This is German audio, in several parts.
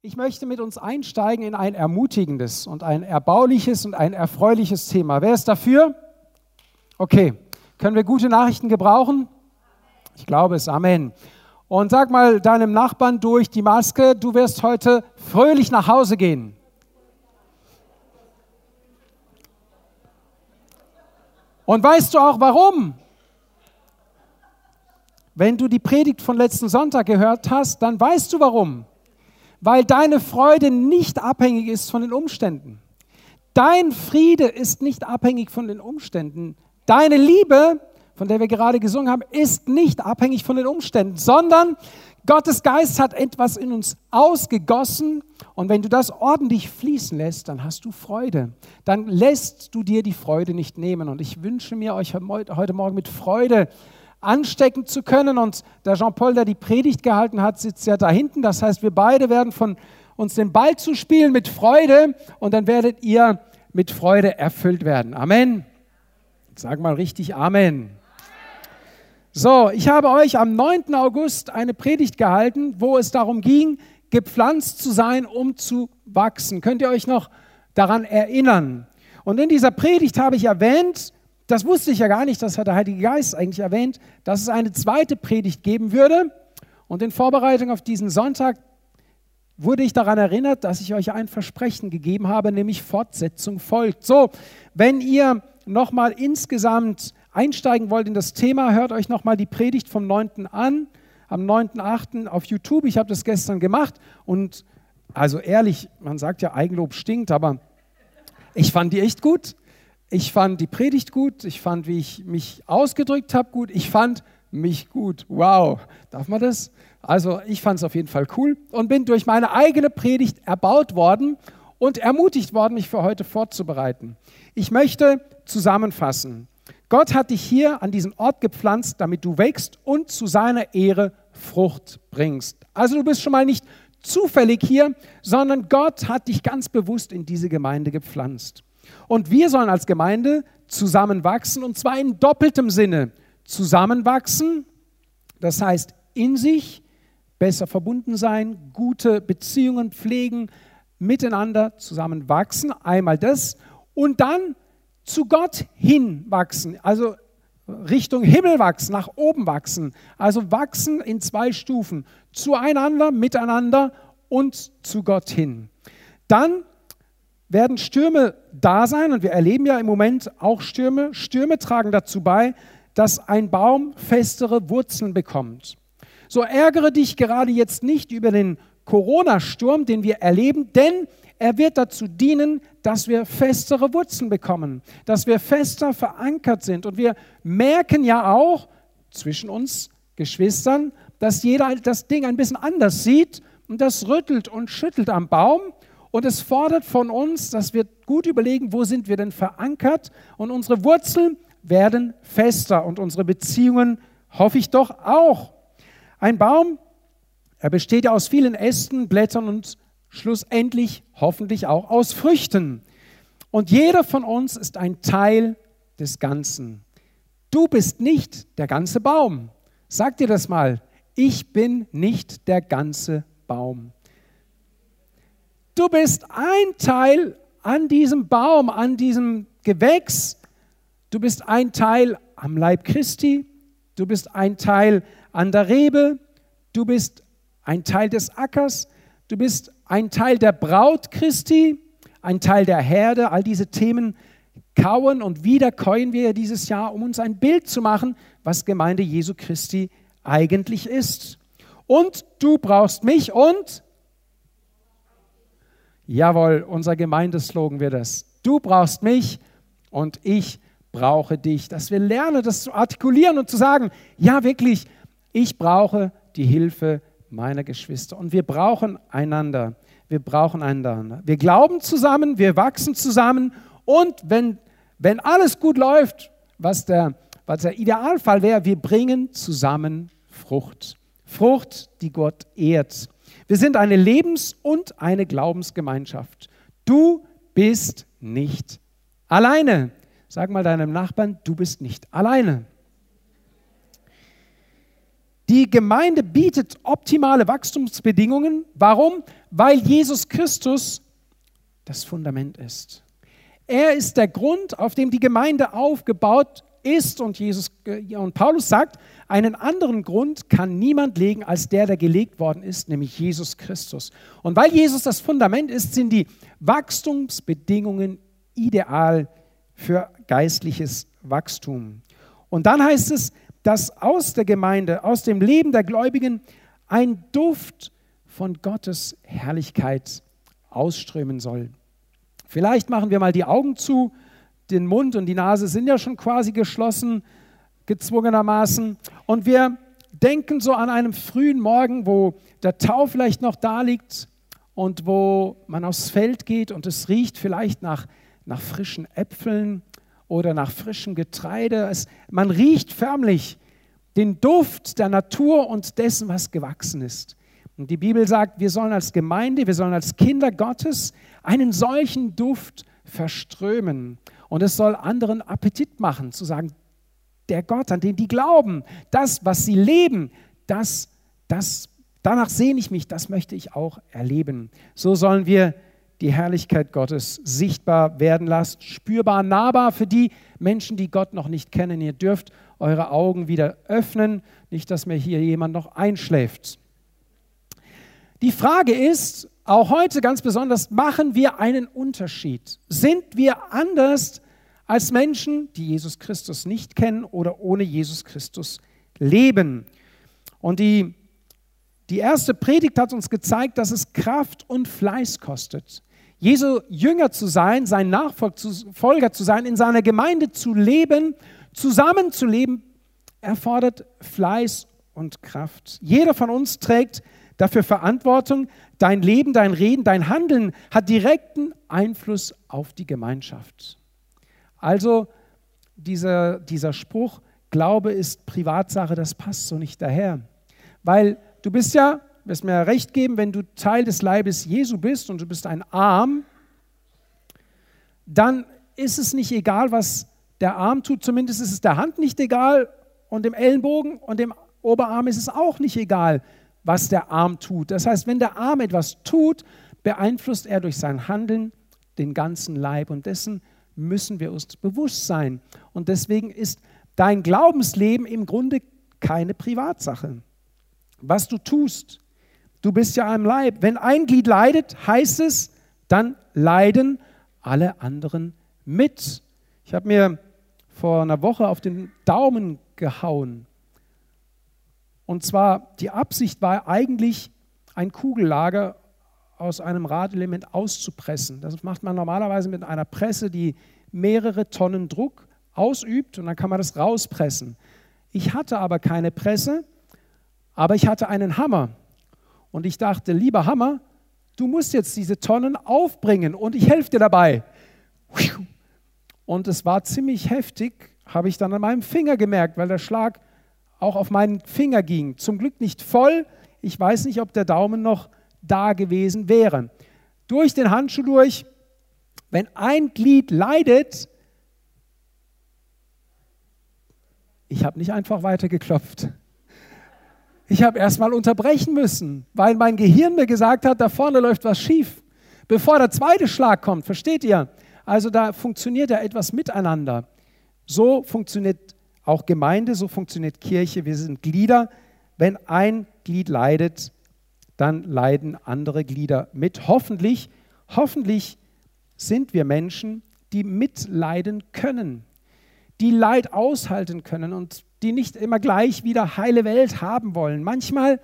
Ich möchte mit uns einsteigen in ein ermutigendes und ein erbauliches und ein erfreuliches Thema. Wer ist dafür? Okay. Können wir gute Nachrichten gebrauchen? Ich glaube es. Amen. Und sag mal deinem Nachbarn durch die Maske, du wirst heute fröhlich nach Hause gehen. Und weißt du auch warum? Wenn du die Predigt von letzten Sonntag gehört hast, dann weißt du warum. Weil deine Freude nicht abhängig ist von den Umständen. Dein Friede ist nicht abhängig von den Umständen. Deine Liebe, von der wir gerade gesungen haben, ist nicht abhängig von den Umständen, sondern Gottes Geist hat etwas in uns ausgegossen und wenn du das ordentlich fließen lässt, dann hast du Freude. Dann lässt du dir die Freude nicht nehmen. Und ich wünsche mir, euch heute Morgen mit Freude anstecken zu können. Und der Jean-Paul, der die Predigt gehalten hat, sitzt ja da hinten. Das heißt, wir beide werden von uns den Ball zu spielen mit Freude und dann werdet ihr mit Freude erfüllt werden. Amen. Sag mal richtig Amen. So, ich habe euch am 9. August eine Predigt gehalten, wo es darum ging, gepflanzt zu sein, um zu wachsen. Könnt ihr euch noch daran erinnern? Und in dieser Predigt habe ich erwähnt, das wusste ich ja gar nicht, das hat der Heilige Geist eigentlich erwähnt, dass es eine zweite Predigt geben würde. Und in Vorbereitung auf diesen Sonntag wurde ich daran erinnert, dass ich euch ein Versprechen gegeben habe, nämlich Fortsetzung folgt. So, wenn ihr nochmal insgesamt einsteigen wollt in das Thema, hört euch nochmal die Predigt vom 9. an, am 9.8. auf YouTube. Ich habe das gestern gemacht und also ehrlich, man sagt ja, Eigenlob stinkt, aber ich fand die echt gut. Ich fand die Predigt gut, ich fand, wie ich mich ausgedrückt habe, gut, ich fand mich gut. Wow, darf man das? Also ich fand es auf jeden Fall cool und bin durch meine eigene Predigt erbaut worden und ermutigt worden, mich für heute vorzubereiten. Ich möchte zusammenfassen. Gott hat dich hier an diesen Ort gepflanzt, damit du wächst und zu seiner Ehre Frucht bringst. Also du bist schon mal nicht zufällig hier, sondern Gott hat dich ganz bewusst in diese Gemeinde gepflanzt. Und wir sollen als Gemeinde zusammenwachsen und zwar in doppeltem Sinne. Zusammenwachsen, das heißt in sich besser verbunden sein, gute Beziehungen pflegen, miteinander zusammenwachsen, einmal das und dann zu Gott hinwachsen, also Richtung Himmel wachsen, nach oben wachsen, also wachsen in zwei Stufen, zueinander, miteinander und zu Gott hin. Dann werden Stürme da sein und wir erleben ja im Moment auch Stürme. Stürme tragen dazu bei, dass ein Baum festere Wurzeln bekommt. So ärgere dich gerade jetzt nicht über den Corona-Sturm, den wir erleben, denn er wird dazu dienen, dass wir festere Wurzeln bekommen, dass wir fester verankert sind. Und wir merken ja auch zwischen uns Geschwistern, dass jeder das Ding ein bisschen anders sieht und das rüttelt und schüttelt am Baum. Und es fordert von uns, dass wir gut überlegen, wo sind wir denn verankert und unsere Wurzeln werden fester und unsere Beziehungen hoffe ich doch auch. Ein Baum, er besteht ja aus vielen Ästen, Blättern und schlussendlich hoffentlich auch aus Früchten. Und jeder von uns ist ein Teil des Ganzen. Du bist nicht der ganze Baum. Sag dir das mal. Ich bin nicht der ganze Baum. Du bist ein Teil an diesem Baum, an diesem Gewächs. Du bist ein Teil am Leib Christi. Du bist ein Teil an der Rebe. Du bist ein Teil des Ackers. Du bist ein Teil der Braut Christi, ein Teil der Herde. All diese Themen kauen und wieder käuen wir dieses Jahr, um uns ein Bild zu machen, was Gemeinde Jesu Christi eigentlich ist. Und du brauchst mich und Jawohl, unser Gemeindeslogan wird das. Du brauchst mich und ich brauche dich. Dass wir lernen, das zu artikulieren und zu sagen, ja wirklich, ich brauche die Hilfe meiner Geschwister. Und wir brauchen einander. Wir brauchen einander. Wir glauben zusammen, wir wachsen zusammen. Und wenn, wenn alles gut läuft, was der, was der Idealfall wäre, wir bringen zusammen Frucht. Frucht, die Gott ehrt. Wir sind eine Lebens- und eine Glaubensgemeinschaft. Du bist nicht alleine. Sag mal deinem Nachbarn, du bist nicht alleine. Die Gemeinde bietet optimale Wachstumsbedingungen. Warum? Weil Jesus Christus das Fundament ist. Er ist der Grund, auf dem die Gemeinde aufgebaut ist und Jesus und Paulus sagt, einen anderen Grund kann niemand legen als der, der gelegt worden ist, nämlich Jesus Christus. Und weil Jesus das Fundament ist, sind die Wachstumsbedingungen ideal für geistliches Wachstum. Und dann heißt es, dass aus der Gemeinde, aus dem Leben der Gläubigen ein Duft von Gottes Herrlichkeit ausströmen soll. Vielleicht machen wir mal die Augen zu, den Mund und die Nase sind ja schon quasi geschlossen, gezwungenermaßen. Und wir denken so an einem frühen Morgen, wo der Tau vielleicht noch da liegt und wo man aufs Feld geht und es riecht vielleicht nach, nach frischen Äpfeln oder nach frischem Getreide. Es, man riecht förmlich den Duft der Natur und dessen, was gewachsen ist. Und die Bibel sagt, wir sollen als Gemeinde, wir sollen als Kinder Gottes einen solchen Duft verströmen. Und es soll anderen Appetit machen, zu sagen, der Gott, an den die glauben, das, was sie leben, das, das, danach sehne ich mich, das möchte ich auch erleben. So sollen wir die Herrlichkeit Gottes sichtbar werden lassen, spürbar, nahbar für die Menschen, die Gott noch nicht kennen. Ihr dürft eure Augen wieder öffnen, nicht, dass mir hier jemand noch einschläft. Die Frage ist, auch heute ganz besonders, machen wir einen Unterschied? Sind wir anders als Menschen, die Jesus Christus nicht kennen oder ohne Jesus Christus leben? Und die, die erste Predigt hat uns gezeigt, dass es Kraft und Fleiß kostet. Jesu Jünger zu sein, sein Nachfolger zu sein, in seiner Gemeinde zu leben, zusammenzuleben, erfordert Fleiß und Kraft. Jeder von uns trägt dafür Verantwortung. Dein Leben, dein Reden, dein Handeln hat direkten Einfluss auf die Gemeinschaft. Also dieser, dieser Spruch, Glaube ist Privatsache, das passt so nicht daher. Weil du bist ja wirst mir recht geben, wenn du Teil des Leibes Jesu bist und du bist ein Arm, dann ist es nicht egal, was der Arm tut. Zumindest ist es der Hand nicht egal und dem Ellenbogen und dem Oberarm ist es auch nicht egal, was der Arm tut. Das heißt, wenn der Arm etwas tut, beeinflusst er durch sein Handeln den ganzen Leib und dessen müssen wir uns bewusst sein. Und deswegen ist dein Glaubensleben im Grunde keine Privatsache. Was du tust, Du bist ja am Leib. Wenn ein Glied leidet, heißt es, dann leiden alle anderen mit. Ich habe mir vor einer Woche auf den Daumen gehauen. Und zwar, die Absicht war eigentlich, ein Kugellager aus einem Radelement auszupressen. Das macht man normalerweise mit einer Presse, die mehrere Tonnen Druck ausübt und dann kann man das rauspressen. Ich hatte aber keine Presse, aber ich hatte einen Hammer und ich dachte, lieber Hammer, du musst jetzt diese Tonnen aufbringen und ich helfe dir dabei. Und es war ziemlich heftig, habe ich dann an meinem Finger gemerkt, weil der Schlag auch auf meinen Finger ging. Zum Glück nicht voll. Ich weiß nicht, ob der Daumen noch da gewesen wäre. Durch den Handschuh durch, wenn ein Glied leidet, ich habe nicht einfach weitergeklopft. Ich habe erstmal unterbrechen müssen, weil mein Gehirn mir gesagt hat, da vorne läuft was schief. Bevor der zweite Schlag kommt, versteht ihr? Also da funktioniert ja etwas miteinander. So funktioniert auch Gemeinde, so funktioniert Kirche. Wir sind Glieder. Wenn ein Glied leidet, dann leiden andere Glieder mit. Hoffentlich, hoffentlich sind wir Menschen, die mitleiden können, die Leid aushalten können und die nicht immer gleich wieder heile Welt haben wollen. Manchmal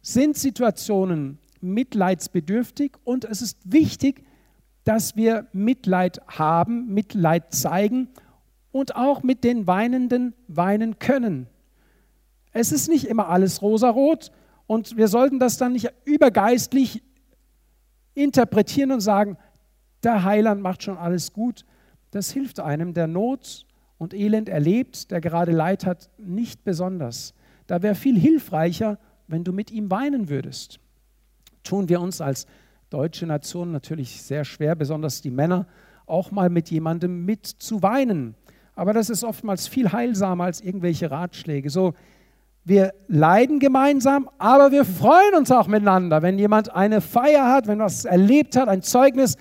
sind Situationen mitleidsbedürftig und es ist wichtig, dass wir Mitleid haben, Mitleid zeigen und auch mit den Weinenden weinen können. Es ist nicht immer alles rosarot und wir sollten das dann nicht übergeistlich interpretieren und sagen, der Heiland macht schon alles gut. Das hilft einem, der Not und Elend erlebt, der gerade Leid hat, nicht besonders. Da wäre viel hilfreicher, wenn du mit ihm weinen würdest. Tun wir uns als deutsche Nation natürlich sehr schwer, besonders die Männer, auch mal mit jemandem mit zu weinen. Aber das ist oftmals viel heilsamer als irgendwelche Ratschläge. So, wir leiden gemeinsam, aber wir freuen uns auch miteinander. Wenn jemand eine Feier hat, wenn was erlebt hat, ein Zeugnis,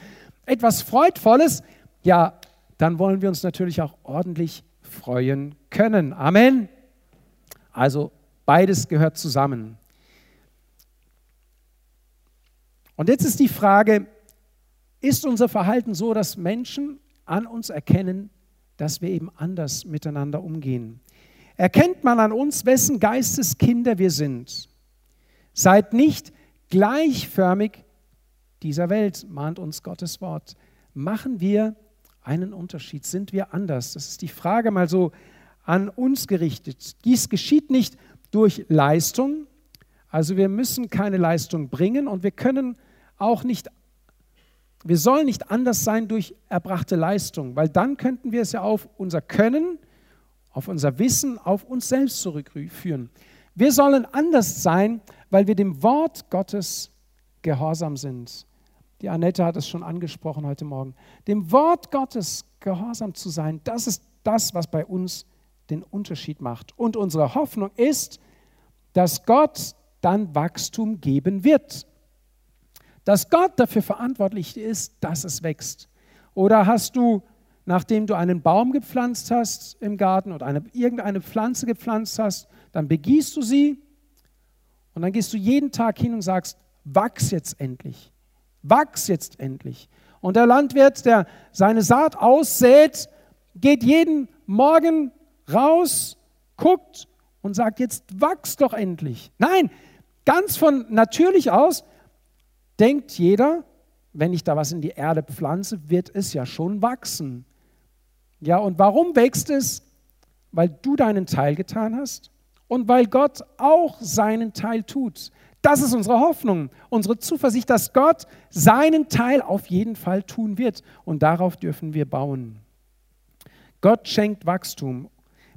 etwas Freudvolles, ja, dann wollen wir uns natürlich auch ordentlich freuen können. Amen. Also beides gehört zusammen. Und jetzt ist die Frage, ist unser Verhalten so, dass Menschen an uns erkennen, dass wir eben anders miteinander umgehen? Erkennt man an uns, wessen Geisteskinder wir sind? Seid nicht gleichförmig dieser Welt, mahnt uns Gottes Wort. Machen wir einen Unterschied? Sind wir anders? Das ist die Frage mal so an uns gerichtet. Dies geschieht nicht durch Leistung, also wir müssen keine Leistung bringen und wir können auch nicht, wir sollen nicht anders sein durch erbrachte Leistung, weil dann könnten wir es ja auf unser Können, auf unser Wissen, auf uns selbst zurückführen. Wir sollen anders sein, weil wir dem Wort Gottes gehorsam sind. Die Annette hat es schon angesprochen heute Morgen. Dem Wort Gottes gehorsam zu sein, das ist das, was bei uns den Unterschied macht. Und unsere Hoffnung ist, dass Gott dann Wachstum geben wird. Dass Gott dafür verantwortlich ist, dass es wächst. Oder hast du, nachdem du einen Baum gepflanzt hast im Garten oder eine, irgendeine Pflanze gepflanzt hast, dann begießt du sie und dann gehst du jeden Tag hin und sagst, wachs jetzt endlich. Wachs jetzt endlich. Und der Landwirt, der seine Saat aussät, geht jeden Morgen raus, guckt und sagt, jetzt wachs doch endlich. Nein, ganz von natürlich aus denkt jeder, wenn ich da was in die Erde pflanze, wird es ja schon wachsen. Ja, und warum wächst es? Weil du deinen Teil getan hast und weil Gott auch seinen Teil tut. Das ist unsere Hoffnung, unsere Zuversicht, dass Gott seinen Teil auf jeden Fall tun wird. Und darauf dürfen wir bauen. Gott schenkt Wachstum.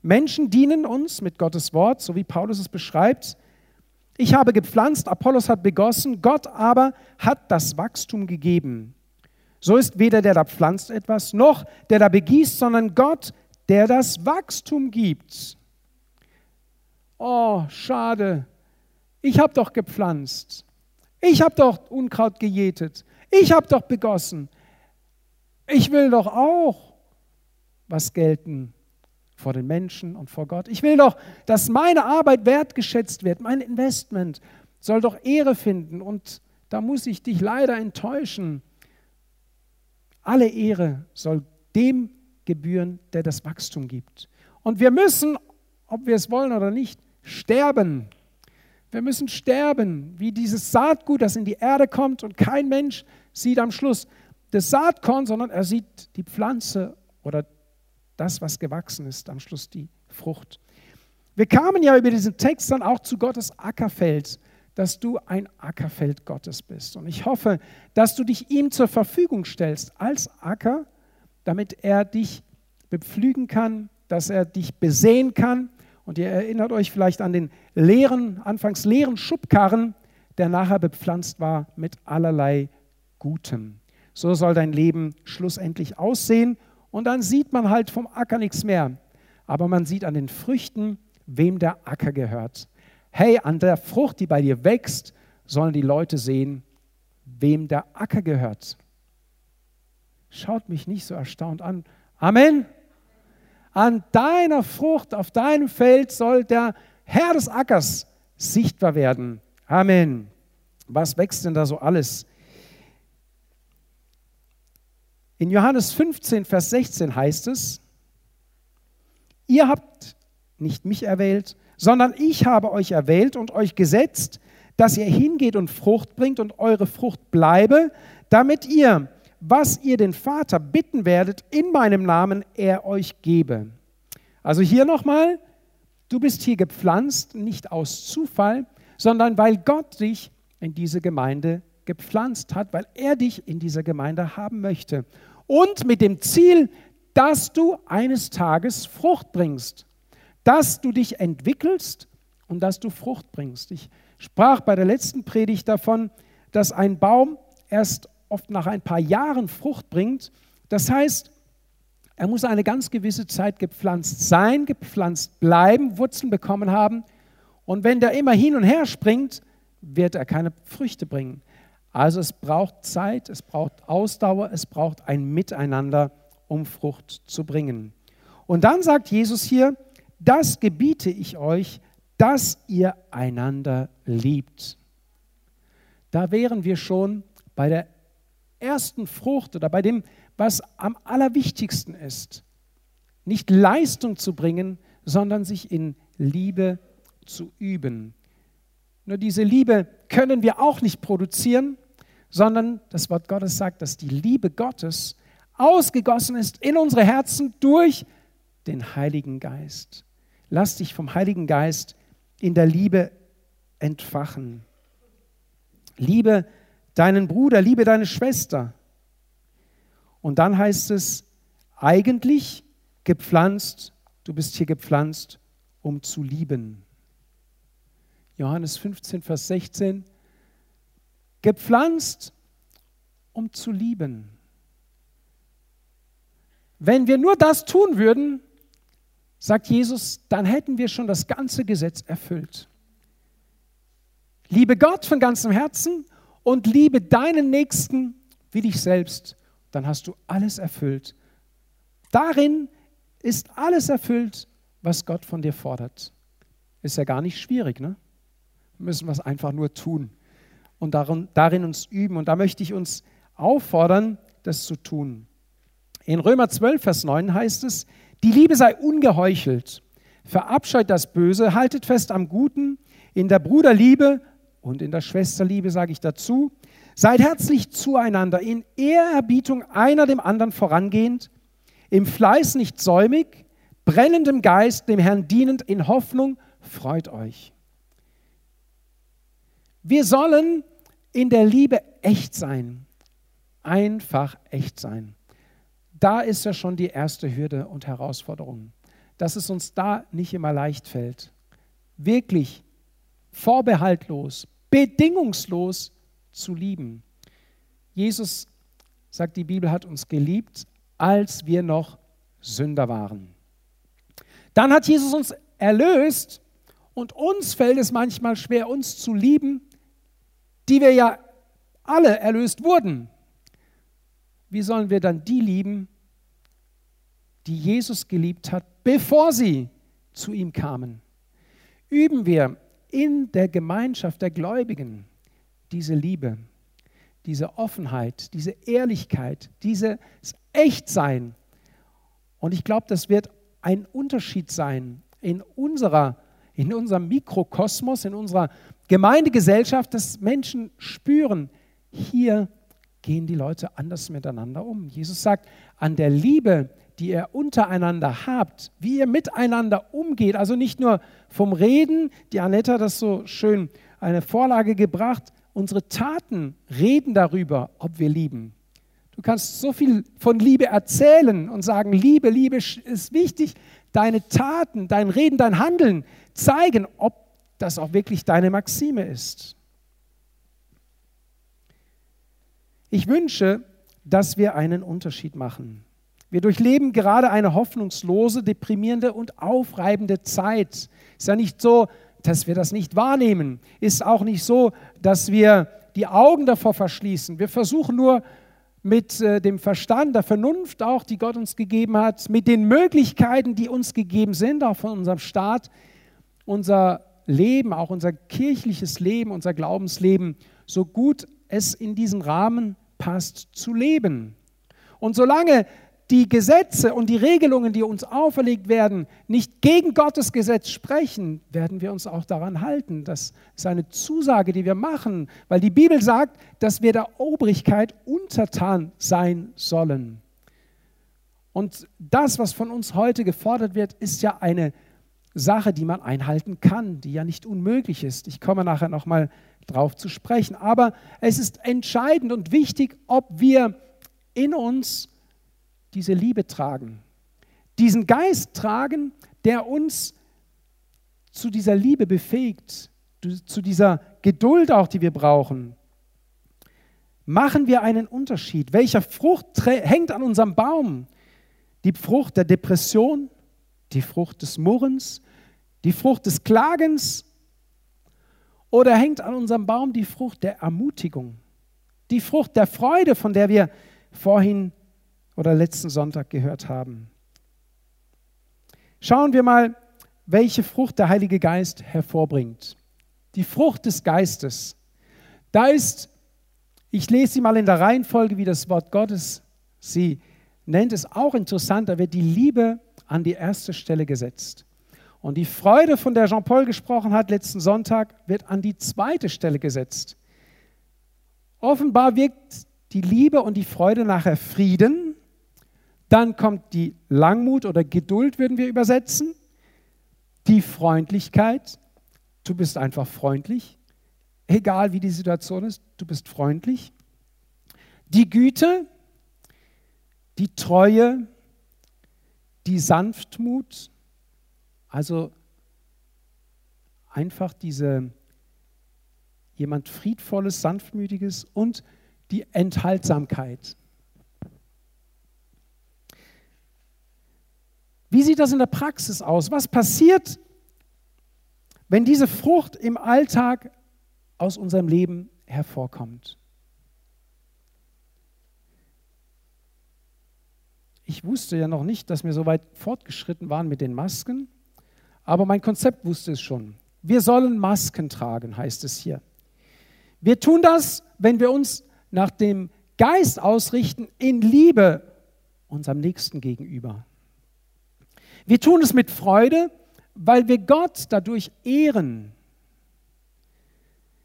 Menschen dienen uns mit Gottes Wort, so wie Paulus es beschreibt. Ich habe gepflanzt, Apollos hat begossen, Gott aber hat das Wachstum gegeben. So ist weder der da pflanzt etwas, noch der da begießt, sondern Gott, der das Wachstum gibt. Oh, schade, ich habe doch gepflanzt. Ich habe doch Unkraut gejätet. Ich habe doch begossen. Ich will doch auch was gelten vor den Menschen und vor Gott. Ich will doch, dass meine Arbeit wertgeschätzt wird. Mein Investment soll doch Ehre finden. Und da muss ich dich leider enttäuschen. Alle Ehre soll dem gebühren, der das Wachstum gibt. Und wir müssen, ob wir es wollen oder nicht, sterben. Wir müssen sterben, wie dieses Saatgut, das in die Erde kommt und kein Mensch sieht am Schluss das Saatkorn, sondern er sieht die Pflanze oder das, was gewachsen ist, am Schluss die Frucht. Wir kamen ja über diesen Text dann auch zu Gottes Ackerfeld, dass du ein Ackerfeld Gottes bist. Und ich hoffe, dass du dich ihm zur Verfügung stellst als Acker, damit er dich bepflügen kann, dass er dich besehen kann und ihr erinnert euch vielleicht an den leeren, anfangs leeren Schubkarren, der nachher bepflanzt war mit allerlei Gutem. So soll dein Leben schlussendlich aussehen. Und dann sieht man halt vom Acker nichts mehr. Aber man sieht an den Früchten, wem der Acker gehört. Hey, an der Frucht, die bei dir wächst, sollen die Leute sehen, wem der Acker gehört. Schaut mich nicht so erstaunt an. Amen. An deiner Frucht, auf deinem Feld soll der Herr des Ackers sichtbar werden. Amen. Was wächst denn da so alles? In Johannes 15, Vers 16 heißt es, ihr habt nicht mich erwählt, sondern ich habe euch erwählt und euch gesetzt, dass ihr hingeht und Frucht bringt und eure Frucht bleibe, damit ihr was ihr den Vater bitten werdet in meinem Namen, er euch gebe. Also hier nochmal, du bist hier gepflanzt, nicht aus Zufall, sondern weil Gott dich in diese Gemeinde gepflanzt hat, weil er dich in dieser Gemeinde haben möchte. Und mit dem Ziel, dass du eines Tages Frucht bringst, dass du dich entwickelst und dass du Frucht bringst. Ich sprach bei der letzten Predigt davon, dass ein Baum erst oft nach ein paar Jahren Frucht bringt. Das heißt, er muss eine ganz gewisse Zeit gepflanzt sein, gepflanzt bleiben, Wurzeln bekommen haben. Und wenn der immer hin und her springt, wird er keine Früchte bringen. Also es braucht Zeit, es braucht Ausdauer, es braucht ein Miteinander, um Frucht zu bringen. Und dann sagt Jesus hier, das gebiete ich euch, dass ihr einander liebt. Da wären wir schon bei der ersten Frucht oder bei dem, was am allerwichtigsten ist. Nicht Leistung zu bringen, sondern sich in Liebe zu üben. Nur diese Liebe können wir auch nicht produzieren, sondern das Wort Gottes sagt, dass die Liebe Gottes ausgegossen ist in unsere Herzen durch den Heiligen Geist. Lass dich vom Heiligen Geist in der Liebe entfachen. Liebe deinen Bruder, liebe deine Schwester. Und dann heißt es, eigentlich gepflanzt, du bist hier gepflanzt, um zu lieben. Johannes 15, Vers 16, gepflanzt, um zu lieben. Wenn wir nur das tun würden, sagt Jesus, dann hätten wir schon das ganze Gesetz erfüllt. Liebe Gott von ganzem Herzen und liebe deinen Nächsten wie dich selbst, dann hast du alles erfüllt. Darin ist alles erfüllt, was Gott von dir fordert. Ist ja gar nicht schwierig, ne? Müssen wir es einfach nur tun und darin, darin uns üben. Und da möchte ich uns auffordern, das zu tun. In Römer 12, Vers 9 heißt es, die Liebe sei ungeheuchelt, verabscheut das Böse, haltet fest am Guten, in der Bruderliebe und in der Schwesterliebe sage ich dazu, seid herzlich zueinander, in Ehrerbietung einer dem anderen vorangehend, im Fleiß nicht säumig, brennendem Geist, dem Herrn dienend, in Hoffnung, freut euch. Wir sollen in der Liebe echt sein. Einfach echt sein. Da ist ja schon die erste Hürde und Herausforderung, dass es uns da nicht immer leicht fällt. Wirklich vorbehaltlos, bedingungslos zu lieben. Jesus, sagt die Bibel, hat uns geliebt, als wir noch Sünder waren. Dann hat Jesus uns erlöst und uns fällt es manchmal schwer, uns zu lieben, die wir ja alle erlöst wurden, wie sollen wir dann die lieben, die Jesus geliebt hat, bevor sie zu ihm kamen? Üben wir in der Gemeinschaft der Gläubigen diese Liebe, diese Offenheit, diese Ehrlichkeit, dieses Echtsein. Und ich glaube, das wird ein Unterschied sein in unserer in unserem Mikrokosmos, in unserer Gemeindegesellschaft, dass Menschen spüren, hier gehen die Leute anders miteinander um. Jesus sagt, an der Liebe, die ihr untereinander habt, wie ihr miteinander umgeht, also nicht nur vom Reden, die Annette hat das so schön eine Vorlage gebracht, unsere Taten reden darüber, ob wir lieben. Du kannst so viel von Liebe erzählen und sagen, Liebe, Liebe ist wichtig. Deine Taten, dein Reden, dein Handeln zeigen, ob das auch wirklich deine Maxime ist. Ich wünsche, dass wir einen Unterschied machen. Wir durchleben gerade eine hoffnungslose, deprimierende und aufreibende Zeit. Ist ja nicht so, dass wir das nicht wahrnehmen. Ist auch nicht so, dass wir die Augen davor verschließen. Wir versuchen nur mit äh, dem Verstand, der Vernunft auch, die Gott uns gegeben hat, mit den Möglichkeiten, die uns gegeben sind, auch von unserem Staat, unser Leben, auch unser kirchliches Leben, unser Glaubensleben, so gut es in diesen Rahmen passt, zu leben. Und solange die Gesetze und die Regelungen, die uns auferlegt werden, nicht gegen Gottes Gesetz sprechen, werden wir uns auch daran halten. Das ist eine Zusage, die wir machen, weil die Bibel sagt, dass wir der Obrigkeit untertan sein sollen. Und das, was von uns heute gefordert wird, ist ja eine Sache, die man einhalten kann, die ja nicht unmöglich ist. Ich komme nachher nochmal drauf zu sprechen. Aber es ist entscheidend und wichtig, ob wir in uns diese Liebe tragen, diesen Geist tragen, der uns zu dieser Liebe befähigt, zu dieser Geduld auch, die wir brauchen. Machen wir einen Unterschied? Welcher Frucht hängt an unserem Baum? Die Frucht der Depression, die Frucht des Murrens, die Frucht des Klagens Oder hängt an unserem Baum die Frucht der Ermutigung? Die Frucht der Freude, von der wir vorhin oder letzten Sonntag gehört haben. Schauen wir mal, welche Frucht der Heilige Geist hervorbringt. Die Frucht des Geistes. Da ist, ich lese sie mal in der Reihenfolge, wie das Wort Gottes sie nennt es auch interessant, da wird die Liebe an die erste Stelle gesetzt. Und die Freude, von der Jean-Paul gesprochen hat letzten Sonntag, wird an die zweite Stelle gesetzt. Offenbar wirkt die Liebe und die Freude nachher Frieden. Dann kommt die Langmut oder Geduld, würden wir übersetzen. Die Freundlichkeit. Du bist einfach freundlich. Egal wie die Situation ist, du bist freundlich. Die Güte, die Treue, die Sanftmut, also einfach diese jemand friedvolles, sanftmütiges und die Enthaltsamkeit. Wie sieht das in der Praxis aus? Was passiert, wenn diese Frucht im Alltag aus unserem Leben hervorkommt? Ich wusste ja noch nicht, dass wir so weit fortgeschritten waren mit den Masken, aber mein Konzept wusste es schon. Wir sollen Masken tragen, heißt es hier. Wir tun das, wenn wir uns nach dem Geist ausrichten, in Liebe unserem Nächsten gegenüber. Wir tun es mit Freude, weil wir Gott dadurch ehren.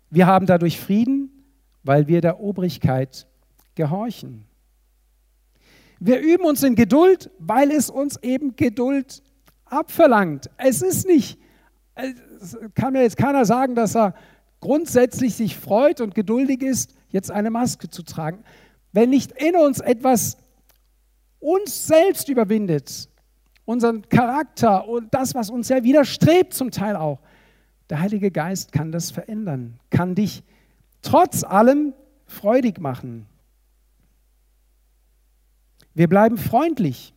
Wir haben dadurch Frieden, weil wir der Obrigkeit gehorchen. Wir üben uns in Geduld, weil es uns eben Geduld abverlangt. Es ist nicht, es kann mir jetzt keiner sagen, dass er grundsätzlich sich freut und geduldig ist, jetzt eine Maske zu tragen. Wenn nicht in uns etwas uns selbst überwindet, unseren Charakter und das, was uns ja widerstrebt zum Teil auch, der Heilige Geist kann das verändern, kann dich trotz allem freudig machen. Wir bleiben freundlich,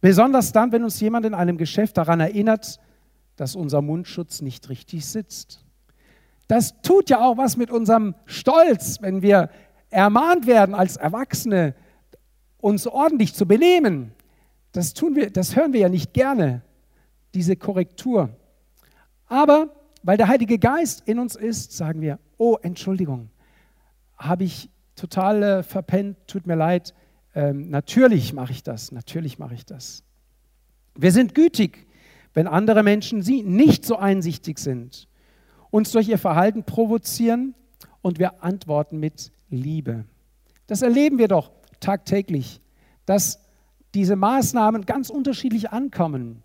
besonders dann, wenn uns jemand in einem Geschäft daran erinnert, dass unser Mundschutz nicht richtig sitzt. Das tut ja auch was mit unserem Stolz, wenn wir ermahnt werden als Erwachsene, uns ordentlich zu benehmen. Das tun wir, das hören wir ja nicht gerne, diese Korrektur. Aber weil der Heilige Geist in uns ist, sagen wir, oh, Entschuldigung, habe ich total äh, verpennt, tut mir leid, ähm, natürlich mache ich das, natürlich mache ich das. Wir sind gütig, wenn andere Menschen sie nicht so einsichtig sind, uns durch ihr Verhalten provozieren und wir antworten mit Liebe. Das erleben wir doch tagtäglich, dass diese Maßnahmen ganz unterschiedlich ankommen.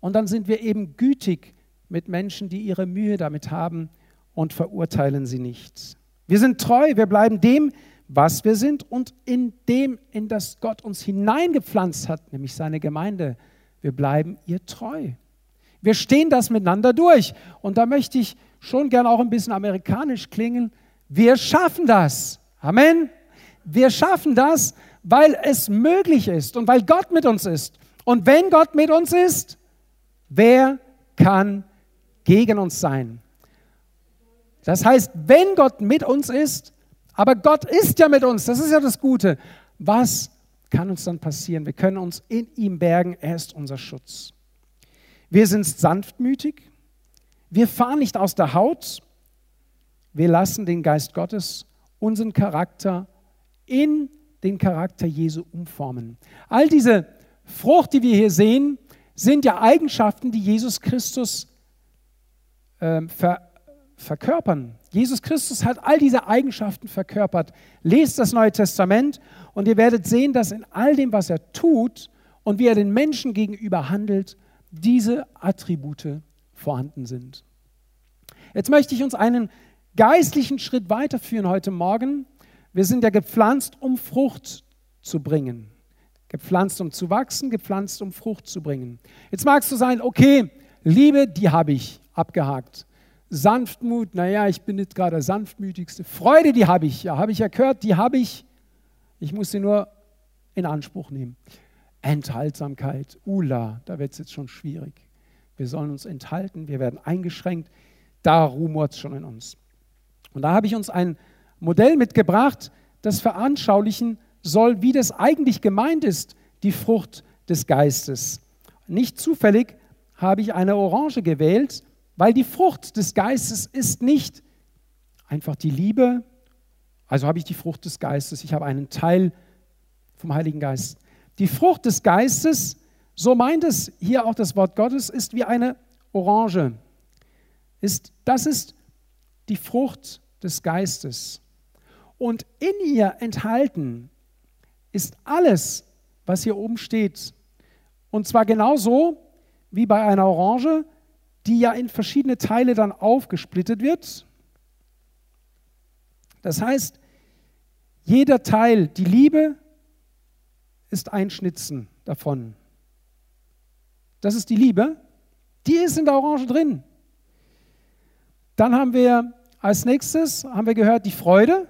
Und dann sind wir eben gütig mit Menschen, die ihre Mühe damit haben und verurteilen sie nicht. Wir sind treu, wir bleiben dem, was wir sind und in dem, in das Gott uns hineingepflanzt hat, nämlich seine Gemeinde. Wir bleiben ihr treu. Wir stehen das miteinander durch. Und da möchte ich schon gern auch ein bisschen amerikanisch klingen. Wir schaffen das. Amen. Wir schaffen das, weil es möglich ist und weil Gott mit uns ist. Und wenn Gott mit uns ist, wer kann gegen uns sein? Das heißt, wenn Gott mit uns ist, aber Gott ist ja mit uns, das ist ja das Gute. Was kann uns dann passieren? Wir können uns in ihm bergen, er ist unser Schutz. Wir sind sanftmütig, wir fahren nicht aus der Haut, wir lassen den Geist Gottes unseren Charakter in den Charakter Jesu umformen. All diese Frucht, die wir hier sehen, sind ja Eigenschaften, die Jesus Christus äh, ver verkörpern. Jesus Christus hat all diese Eigenschaften verkörpert. Lest das Neue Testament und ihr werdet sehen, dass in all dem, was er tut und wie er den Menschen gegenüber handelt, diese Attribute vorhanden sind. Jetzt möchte ich uns einen geistlichen Schritt weiterführen heute Morgen. Wir sind ja gepflanzt, um Frucht zu bringen. Gepflanzt, um zu wachsen, gepflanzt, um Frucht zu bringen. Jetzt magst du sein, okay, Liebe, die habe ich abgehakt. Sanftmut, naja, ich bin nicht gerade der sanftmütigste. Freude, die habe ich, ja, habe ich ja gehört, die habe ich. Ich muss sie nur in Anspruch nehmen. Enthaltsamkeit, Ula, da wird es jetzt schon schwierig. Wir sollen uns enthalten, wir werden eingeschränkt. da rumort es schon in uns. Und da habe ich uns ein Modell mitgebracht, das veranschaulichen soll, wie das eigentlich gemeint ist, die Frucht des Geistes. Nicht zufällig habe ich eine Orange gewählt, weil die Frucht des Geistes ist nicht einfach die Liebe, also habe ich die Frucht des Geistes, ich habe einen Teil vom Heiligen Geist. Die Frucht des Geistes, so meint es hier auch das Wort Gottes, ist wie eine Orange. Ist, das ist die Frucht des Geistes. Und in ihr enthalten ist alles, was hier oben steht. Und zwar genauso wie bei einer Orange, die ja in verschiedene Teile dann aufgesplittet wird. Das heißt, jeder Teil, die Liebe, ist ein Schnitzen davon. Das ist die Liebe. Die ist in der Orange drin. Dann haben wir als nächstes, haben wir gehört, die Freude.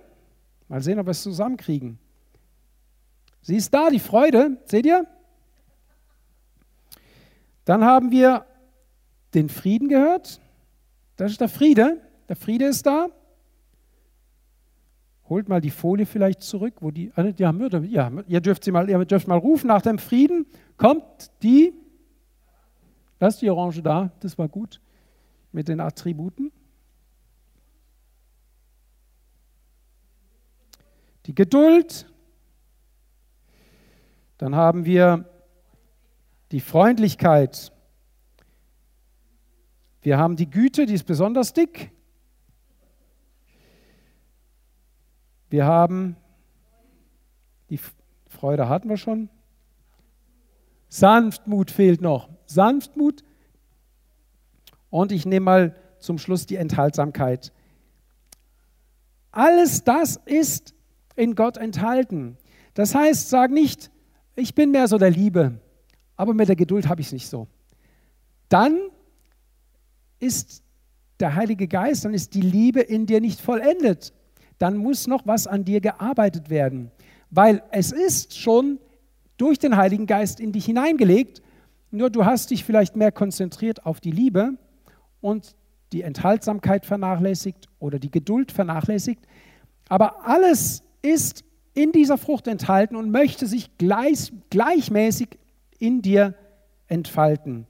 Mal sehen, ob wir es zusammenkriegen. Sie ist da, die Freude. Seht ihr? Dann haben wir den Frieden gehört. Das ist der Friede. Der Friede ist da. Holt mal die Folie vielleicht zurück, wo die, haben, ja, ihr dürft sie mal, ihr dürft mal rufen nach dem Frieden. Kommt die, das ist die Orange da, das war gut, mit den Attributen. Die Geduld. Dann haben wir die Freundlichkeit. Wir haben die Güte, die ist besonders dick. Wir haben die Freude hatten wir schon. Sanftmut fehlt noch. Sanftmut. Und ich nehme mal zum Schluss die Enthaltsamkeit. Alles das ist in Gott enthalten. Das heißt, sag nicht, ich bin mehr so der Liebe, aber mit der Geduld habe ich es nicht so. Dann ist der Heilige Geist, dann ist die Liebe in dir nicht vollendet dann muss noch was an dir gearbeitet werden. Weil es ist schon durch den Heiligen Geist in dich hineingelegt, nur du hast dich vielleicht mehr konzentriert auf die Liebe und die Enthaltsamkeit vernachlässigt oder die Geduld vernachlässigt. Aber alles ist in dieser Frucht enthalten und möchte sich gleich, gleichmäßig in dir entfalten,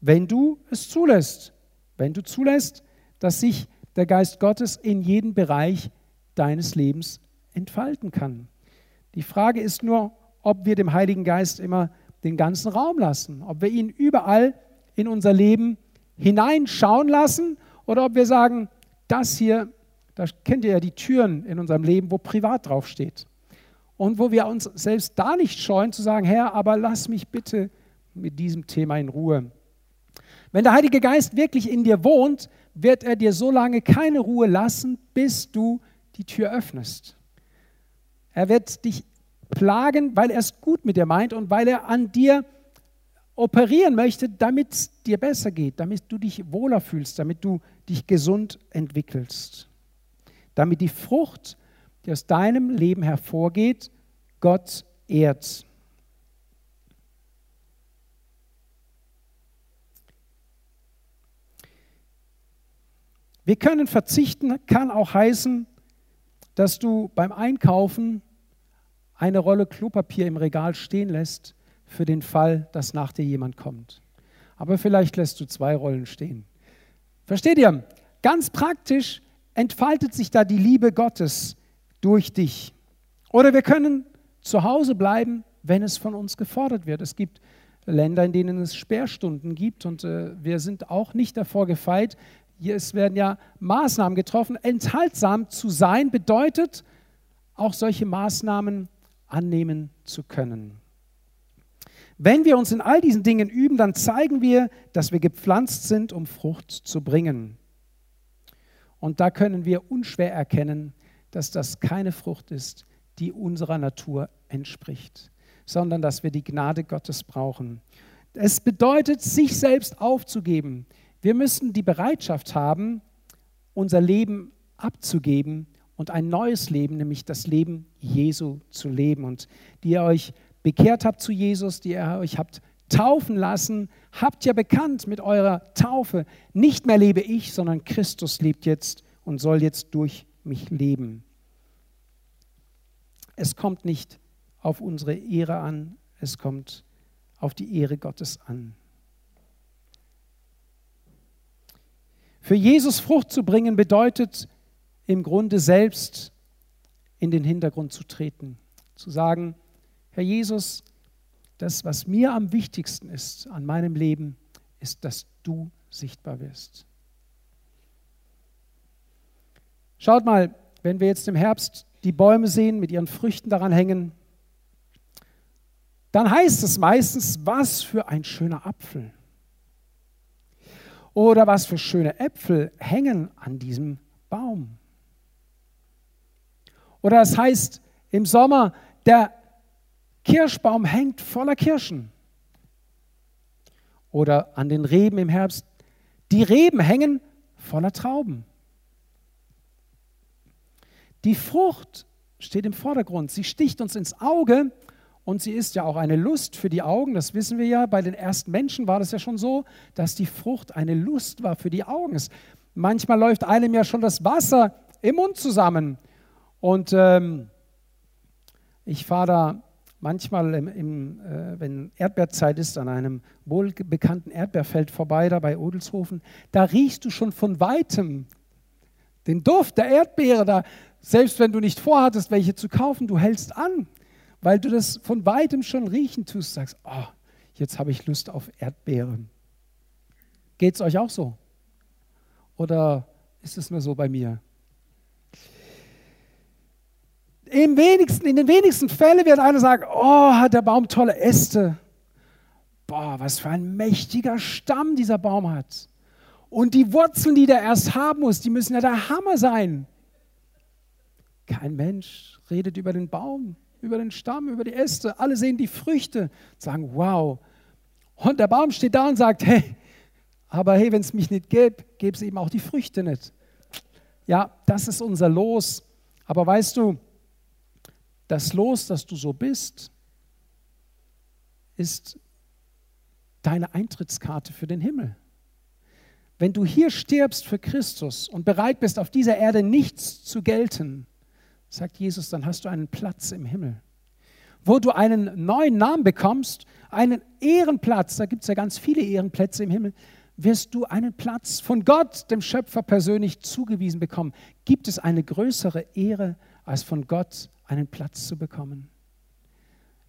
wenn du es zulässt. Wenn du zulässt, dass sich der Geist Gottes in jeden Bereich deines Lebens entfalten kann. Die Frage ist nur, ob wir dem Heiligen Geist immer den ganzen Raum lassen, ob wir ihn überall in unser Leben hineinschauen lassen oder ob wir sagen, das hier, da kennt ihr ja die Türen in unserem Leben, wo privat draufsteht. Und wo wir uns selbst da nicht scheuen zu sagen, Herr, aber lass mich bitte mit diesem Thema in Ruhe. Wenn der Heilige Geist wirklich in dir wohnt, wird er dir so lange keine Ruhe lassen, bis du die Tür öffnest. Er wird dich plagen, weil er es gut mit dir meint und weil er an dir operieren möchte, damit es dir besser geht, damit du dich wohler fühlst, damit du dich gesund entwickelst. Damit die Frucht, die aus deinem Leben hervorgeht, Gott ehrt. Wir können verzichten, kann auch heißen, dass du beim Einkaufen eine Rolle Klopapier im Regal stehen lässt für den Fall, dass nach dir jemand kommt. Aber vielleicht lässt du zwei Rollen stehen. Versteht ihr? Ganz praktisch entfaltet sich da die Liebe Gottes durch dich. Oder wir können zu Hause bleiben, wenn es von uns gefordert wird. Es gibt Länder, in denen es Sperrstunden gibt und äh, wir sind auch nicht davor gefeit, hier es werden ja Maßnahmen getroffen. Enthaltsam zu sein bedeutet, auch solche Maßnahmen annehmen zu können. Wenn wir uns in all diesen Dingen üben, dann zeigen wir, dass wir gepflanzt sind, um Frucht zu bringen. Und da können wir unschwer erkennen, dass das keine Frucht ist, die unserer Natur entspricht, sondern dass wir die Gnade Gottes brauchen. Es bedeutet, sich selbst aufzugeben, wir müssen die Bereitschaft haben, unser Leben abzugeben und ein neues Leben, nämlich das Leben Jesu zu leben. Und die ihr euch bekehrt habt zu Jesus, die ihr euch habt taufen lassen, habt ja bekannt mit eurer Taufe, nicht mehr lebe ich, sondern Christus lebt jetzt und soll jetzt durch mich leben. Es kommt nicht auf unsere Ehre an, es kommt auf die Ehre Gottes an. Für Jesus Frucht zu bringen bedeutet im Grunde selbst in den Hintergrund zu treten, zu sagen, Herr Jesus, das, was mir am wichtigsten ist an meinem Leben, ist, dass du sichtbar wirst. Schaut mal, wenn wir jetzt im Herbst die Bäume sehen, mit ihren Früchten daran hängen, dann heißt es meistens, was für ein schöner Apfel. Oder was für schöne Äpfel hängen an diesem Baum. Oder es heißt im Sommer, der Kirschbaum hängt voller Kirschen. Oder an den Reben im Herbst, die Reben hängen voller Trauben. Die Frucht steht im Vordergrund. Sie sticht uns ins Auge und sie ist ja auch eine Lust für die Augen. Das wissen wir ja. Bei den ersten Menschen war das ja schon so, dass die Frucht eine Lust war für die Augen. manchmal läuft einem ja schon das Wasser im Mund zusammen. Und ähm, ich fahre da manchmal, im, im, äh, wenn Erdbeerzeit ist, an einem wohlbekannten Erdbeerfeld vorbei, da bei Odelshofen. Da riechst du schon von weitem den Duft der Erdbeere. Da, selbst wenn du nicht vorhattest, welche zu kaufen, du hältst an, weil du das von weitem schon riechen tust. Sagst, oh, jetzt habe ich Lust auf Erdbeeren. Geht es euch auch so? Oder ist es nur so bei mir? Im wenigsten, in den wenigsten Fällen wird einer sagen, oh, hat der Baum tolle Äste. Boah, was für ein mächtiger Stamm dieser Baum hat. Und die Wurzeln, die der erst haben muss, die müssen ja der Hammer sein. Kein Mensch redet über den Baum, über den Stamm, über die Äste. Alle sehen die Früchte und sagen, wow. Und der Baum steht da und sagt, hey, aber hey, wenn es mich nicht gäbe, gäbe es eben auch die Früchte nicht. Ja, das ist unser Los. Aber weißt du, das Los, dass du so bist, ist deine Eintrittskarte für den Himmel. Wenn du hier stirbst für Christus und bereit bist, auf dieser Erde nichts zu gelten, sagt Jesus, dann hast du einen Platz im Himmel. Wo du einen neuen Namen bekommst, einen Ehrenplatz, da gibt es ja ganz viele Ehrenplätze im Himmel, wirst du einen Platz von Gott, dem Schöpfer, persönlich zugewiesen bekommen. Gibt es eine größere Ehre, als von Gott einen Platz zu bekommen?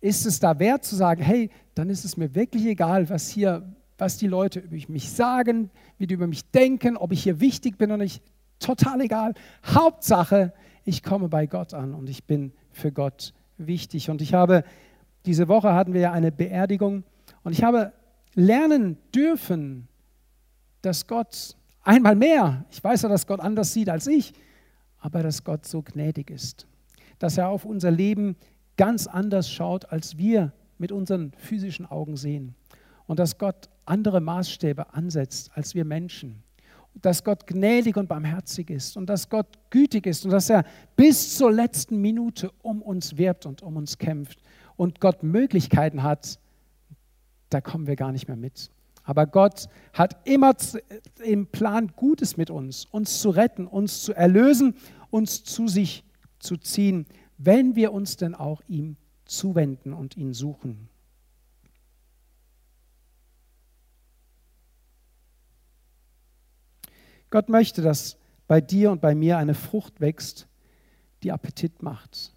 Ist es da wert zu sagen, hey, dann ist es mir wirklich egal, was hier, was die Leute über mich sagen, wie die über mich denken, ob ich hier wichtig bin oder nicht, total egal. Hauptsache, ich komme bei Gott an und ich bin für Gott wichtig. Und ich habe, diese Woche hatten wir ja eine Beerdigung und ich habe lernen dürfen, dass Gott einmal mehr, ich weiß ja, dass Gott anders sieht als ich, aber dass Gott so gnädig ist dass er auf unser Leben ganz anders schaut, als wir mit unseren physischen Augen sehen. Und dass Gott andere Maßstäbe ansetzt als wir Menschen. Dass Gott gnädig und barmherzig ist und dass Gott gütig ist und dass er bis zur letzten Minute um uns wirbt und um uns kämpft. Und Gott Möglichkeiten hat, da kommen wir gar nicht mehr mit. Aber Gott hat immer im Plan Gutes mit uns, uns zu retten, uns zu erlösen, uns zu sich zu ziehen, wenn wir uns denn auch ihm zuwenden und ihn suchen. Gott möchte, dass bei dir und bei mir eine Frucht wächst, die Appetit macht,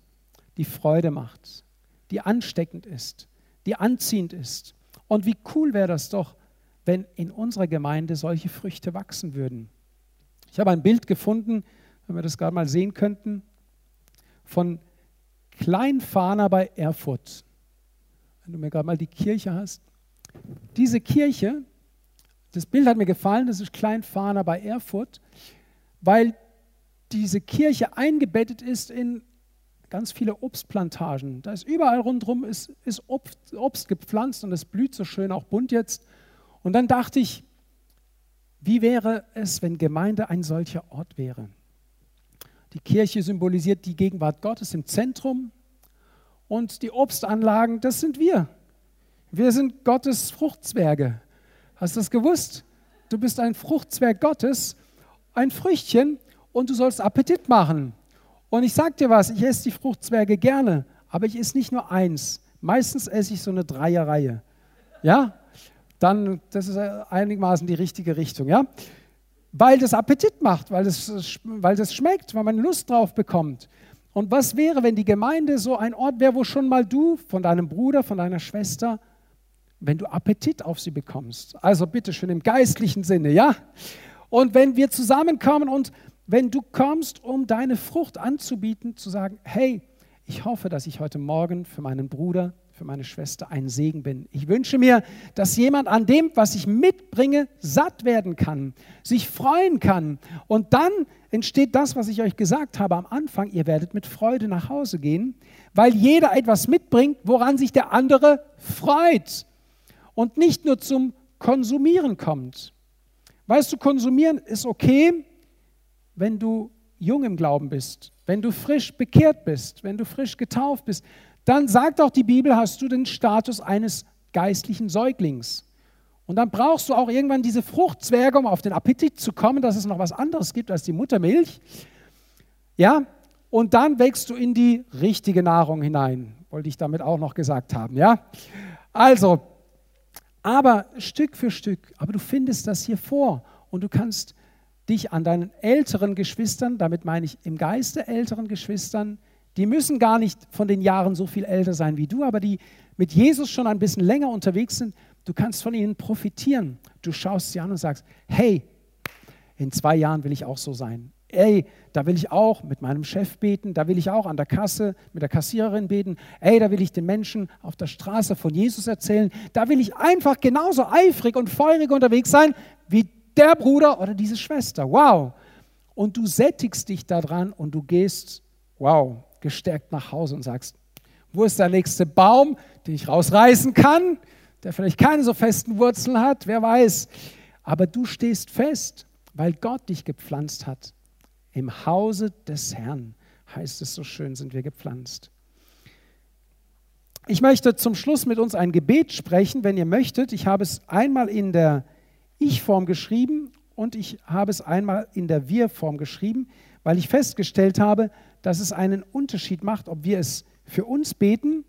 die Freude macht, die ansteckend ist, die anziehend ist. Und wie cool wäre das doch, wenn in unserer Gemeinde solche Früchte wachsen würden. Ich habe ein Bild gefunden, wenn wir das gerade mal sehen könnten von Kleinfahner bei Erfurt. Wenn du mir gerade mal die Kirche hast. Diese Kirche, das Bild hat mir gefallen, das ist Kleinfahner bei Erfurt, weil diese Kirche eingebettet ist in ganz viele Obstplantagen. Da ist überall rundherum ist, ist Obst, Obst gepflanzt und es blüht so schön, auch bunt jetzt. Und dann dachte ich, wie wäre es, wenn Gemeinde ein solcher Ort wäre? Die Kirche symbolisiert die Gegenwart Gottes im Zentrum und die Obstanlagen, das sind wir. Wir sind Gottes Fruchtzwerge. Hast du das gewusst? Du bist ein Fruchtzwerg Gottes, ein Früchtchen und du sollst Appetit machen. Und ich sag dir was, ich esse die Fruchtzwerge gerne, aber ich esse nicht nur eins. Meistens esse ich so eine Dreierreihe. Ja? Dann, das ist einigermaßen die richtige Richtung, ja? Weil das Appetit macht, weil das, weil das schmeckt, weil man Lust drauf bekommt. Und was wäre, wenn die Gemeinde so ein Ort wäre, wo schon mal du von deinem Bruder, von deiner Schwester, wenn du Appetit auf sie bekommst? Also bitte schön im geistlichen Sinne, ja? Und wenn wir zusammenkommen und wenn du kommst, um deine Frucht anzubieten, zu sagen, hey, ich hoffe, dass ich heute Morgen für meinen Bruder, für meine Schwester ein Segen bin. Ich wünsche mir, dass jemand an dem, was ich mitbringe, satt werden kann, sich freuen kann. Und dann entsteht das, was ich euch gesagt habe am Anfang. Ihr werdet mit Freude nach Hause gehen, weil jeder etwas mitbringt, woran sich der andere freut. Und nicht nur zum Konsumieren kommt. Weißt du, konsumieren ist okay, wenn du jung im Glauben bist, wenn du frisch bekehrt bist, wenn du frisch getauft bist, dann sagt auch die Bibel, hast du den Status eines geistlichen Säuglings. Und dann brauchst du auch irgendwann diese Fruchtzwerge, um auf den Appetit zu kommen, dass es noch was anderes gibt als die Muttermilch. Ja, und dann wächst du in die richtige Nahrung hinein, wollte ich damit auch noch gesagt haben. Ja, also, aber Stück für Stück, aber du findest das hier vor und du kannst dich an deinen älteren Geschwistern, damit meine ich im Geiste älteren Geschwistern, die müssen gar nicht von den Jahren so viel älter sein wie du, aber die mit Jesus schon ein bisschen länger unterwegs sind, du kannst von ihnen profitieren. Du schaust sie an und sagst, hey, in zwei Jahren will ich auch so sein. Ey, da will ich auch mit meinem Chef beten, da will ich auch an der Kasse mit der Kassiererin beten. Ey, da will ich den Menschen auf der Straße von Jesus erzählen. Da will ich einfach genauso eifrig und feurig unterwegs sein wie der Bruder oder diese Schwester. Wow. Und du sättigst dich daran und du gehst, wow, gestärkt nach Hause und sagst, wo ist der nächste Baum, den ich rausreißen kann, der vielleicht keine so festen Wurzeln hat, wer weiß. Aber du stehst fest, weil Gott dich gepflanzt hat. Im Hause des Herrn heißt es so schön, sind wir gepflanzt. Ich möchte zum Schluss mit uns ein Gebet sprechen, wenn ihr möchtet. Ich habe es einmal in der ich-Form geschrieben und ich habe es einmal in der Wir-Form geschrieben, weil ich festgestellt habe, dass es einen Unterschied macht, ob wir es für uns beten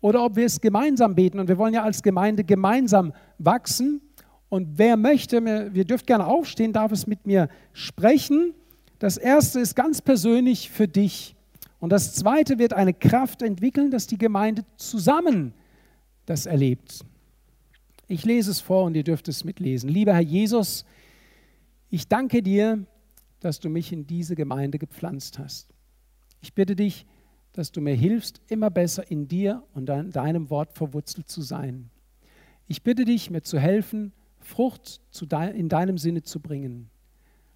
oder ob wir es gemeinsam beten. Und wir wollen ja als Gemeinde gemeinsam wachsen. Und wer möchte, wir dürft gerne aufstehen, darf es mit mir sprechen. Das erste ist ganz persönlich für dich. Und das zweite wird eine Kraft entwickeln, dass die Gemeinde zusammen das erlebt. Ich lese es vor und ihr dürft es mitlesen. Lieber Herr Jesus, ich danke dir, dass du mich in diese Gemeinde gepflanzt hast. Ich bitte dich, dass du mir hilfst, immer besser in dir und in deinem Wort verwurzelt zu sein. Ich bitte dich, mir zu helfen, Frucht in deinem Sinne zu bringen.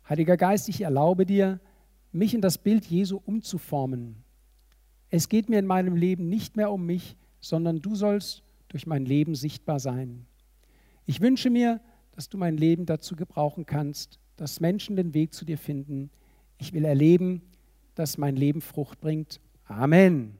Heiliger Geist, ich erlaube dir, mich in das Bild Jesu umzuformen. Es geht mir in meinem Leben nicht mehr um mich, sondern du sollst durch mein Leben sichtbar sein. Ich wünsche mir, dass du mein Leben dazu gebrauchen kannst, dass Menschen den Weg zu dir finden. Ich will erleben, dass mein Leben Frucht bringt. Amen.